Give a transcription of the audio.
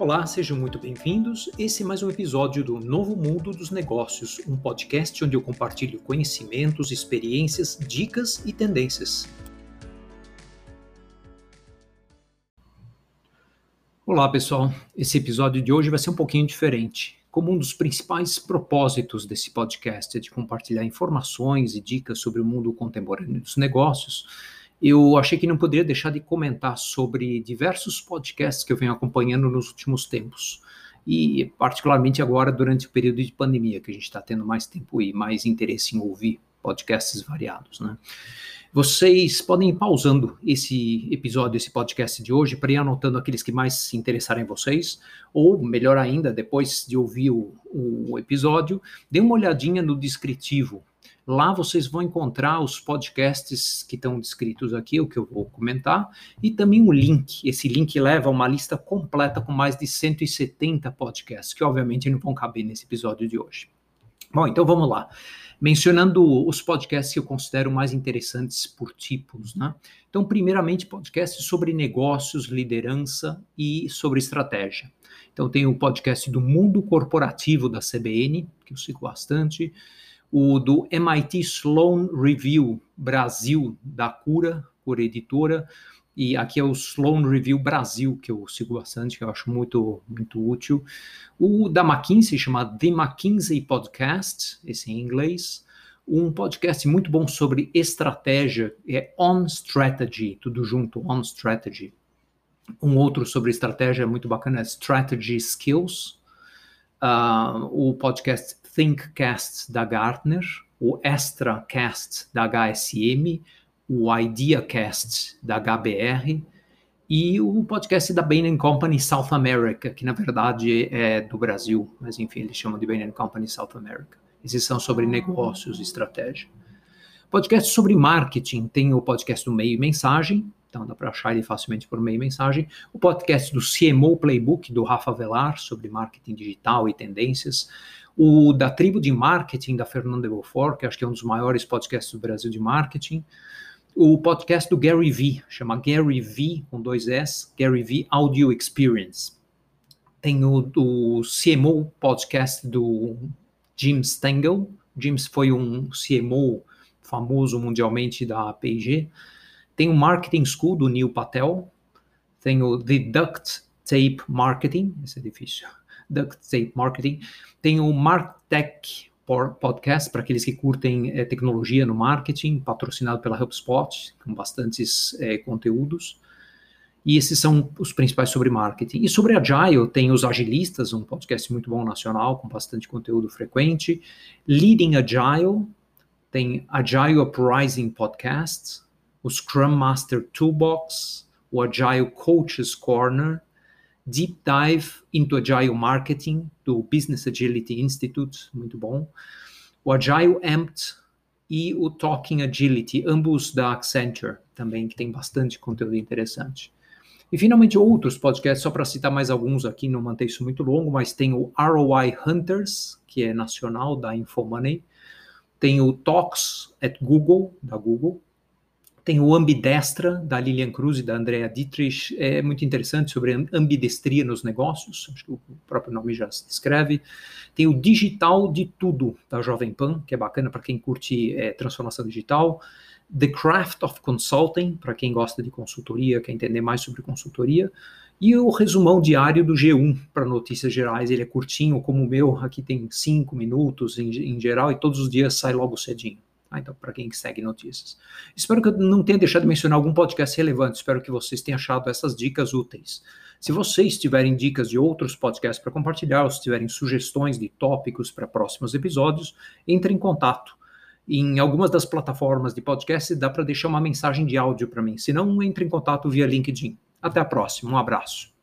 Olá, sejam muito bem-vindos. Esse é mais um episódio do Novo Mundo dos Negócios, um podcast onde eu compartilho conhecimentos, experiências, dicas e tendências. Olá, pessoal. Esse episódio de hoje vai ser um pouquinho diferente. Como um dos principais propósitos desse podcast é de compartilhar informações e dicas sobre o mundo contemporâneo dos negócios, eu achei que não poderia deixar de comentar sobre diversos podcasts que eu venho acompanhando nos últimos tempos. E particularmente agora durante o período de pandemia, que a gente está tendo mais tempo e mais interesse em ouvir podcasts variados, né? Vocês podem ir pausando esse episódio, esse podcast de hoje, para ir anotando aqueles que mais se interessarem em vocês, ou melhor ainda, depois de ouvir o, o episódio, dê uma olhadinha no descritivo Lá vocês vão encontrar os podcasts que estão descritos aqui, o que eu vou comentar, e também um link. Esse link leva a uma lista completa com mais de 170 podcasts, que obviamente não vão caber nesse episódio de hoje. Bom, então vamos lá. Mencionando os podcasts que eu considero mais interessantes por tipos, né? Então, primeiramente, podcasts sobre negócios, liderança e sobre estratégia. Então, tem o podcast do Mundo Corporativo da CBN, que eu sigo bastante o do MIT Sloan Review Brasil da Cura, Cura Editora, e aqui é o Sloan Review Brasil, que eu sigo bastante, que eu acho muito, muito útil. O da McKinsey, chama The McKinsey Podcast, esse em inglês. Um podcast muito bom sobre estratégia, é On Strategy, tudo junto, On Strategy. Um outro sobre estratégia muito bacana é Strategy Skills. Uh, o podcast ThinkCast da Gartner, o ExtraCast da HSM, o IdeaCast da HBR e o podcast da Bain Company South America, que na verdade é do Brasil, mas enfim, eles chamam de Bain Company South America. Esses são sobre negócios e estratégia. Podcast sobre marketing, tem o podcast do Meio Mensagem, então dá para achar ele facilmente por meio mensagem. O podcast do CMO Playbook, do Rafa Velar, sobre marketing digital e tendências o da Tribo de Marketing, da Fernanda Beaufort, que acho que é um dos maiores podcasts do Brasil de marketing, o podcast do Gary Vee, chama Gary Vee, com dois S, Gary Vee Audio Experience. Tem o, o CMO podcast do Jim Stengel, Jim foi um CMO famoso mundialmente da P&G. Tem o Marketing School do Neil Patel, tem o The Duct Tape Marketing, esse é difícil, Duct Tape Marketing, tem o MarTech Podcast, para aqueles que curtem é, tecnologia no marketing, patrocinado pela HubSpot, com bastantes é, conteúdos. E esses são os principais sobre marketing. E sobre Agile, tem os Agilistas, um podcast muito bom nacional, com bastante conteúdo frequente. Leading Agile, tem Agile Uprising Podcast, o Scrum Master Toolbox, o Agile Coaches Corner, Deep Dive into Agile Marketing, do Business Agility Institute, muito bom. O Agile Amped e o Talking Agility, ambos da Accenture, também, que tem bastante conteúdo interessante. E finalmente outros podcasts, só para citar mais alguns aqui, não manter isso muito longo, mas tem o ROI Hunters, que é nacional da Infomoney, tem o Talks at Google, da Google, tem o Ambidestra, da Lilian Cruz e da Andrea Dietrich, é muito interessante sobre ambidestria nos negócios, acho que o próprio nome já se descreve. Tem o Digital de Tudo, da Jovem Pan, que é bacana para quem curte é, transformação digital. The Craft of Consulting, para quem gosta de consultoria, quer entender mais sobre consultoria. E o resumão diário do G1 para notícias gerais, ele é curtinho, como o meu, aqui tem cinco minutos em, em geral, e todos os dias sai logo cedinho. Ah, então, para quem segue notícias. Espero que eu não tenha deixado de mencionar algum podcast relevante. Espero que vocês tenham achado essas dicas úteis. Se vocês tiverem dicas de outros podcasts para compartilhar, ou se tiverem sugestões de tópicos para próximos episódios, entre em contato. Em algumas das plataformas de podcast dá para deixar uma mensagem de áudio para mim. Se não, entre em contato via LinkedIn. Até a próxima. Um abraço.